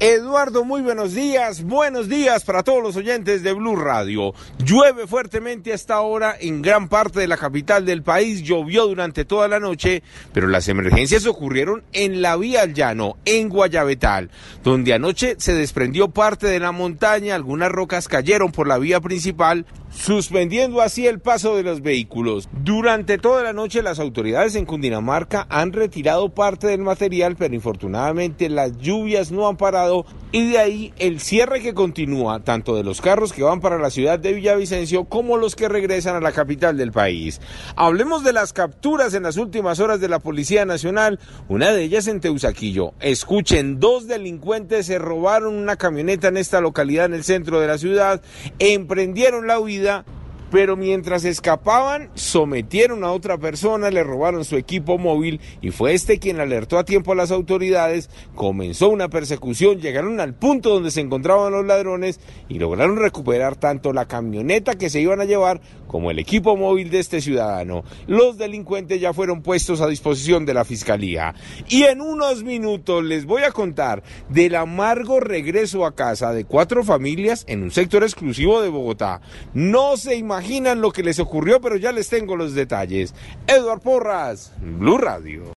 Eduardo, muy buenos días. Buenos días para todos los oyentes de Blue Radio. Llueve fuertemente hasta ahora en gran parte de la capital del país. Llovió durante toda la noche, pero las emergencias ocurrieron en la vía al llano, en Guayabetal, donde anoche se desprendió parte de la montaña. Algunas rocas cayeron por la vía principal suspendiendo así el paso de los vehículos. Durante toda la noche las autoridades en Cundinamarca han retirado parte del material, pero infortunadamente las lluvias no han parado y de ahí el cierre que continúa tanto de los carros que van para la ciudad de Villavicencio como los que regresan a la capital del país. Hablemos de las capturas en las últimas horas de la Policía Nacional, una de ellas en Teusaquillo. Escuchen, dos delincuentes se robaron una camioneta en esta localidad en el centro de la ciudad, emprendieron la huida pero mientras escapaban sometieron a otra persona, le robaron su equipo móvil y fue este quien alertó a tiempo a las autoridades, comenzó una persecución, llegaron al punto donde se encontraban los ladrones y lograron recuperar tanto la camioneta que se iban a llevar como el equipo móvil de este ciudadano. Los delincuentes ya fueron puestos a disposición de la fiscalía y en unos minutos les voy a contar del amargo regreso a casa de cuatro familias en un sector exclusivo de Bogotá. No se imaginan lo que les ocurrió, pero ya les tengo los detalles. Eduard Porras, Blue Radio.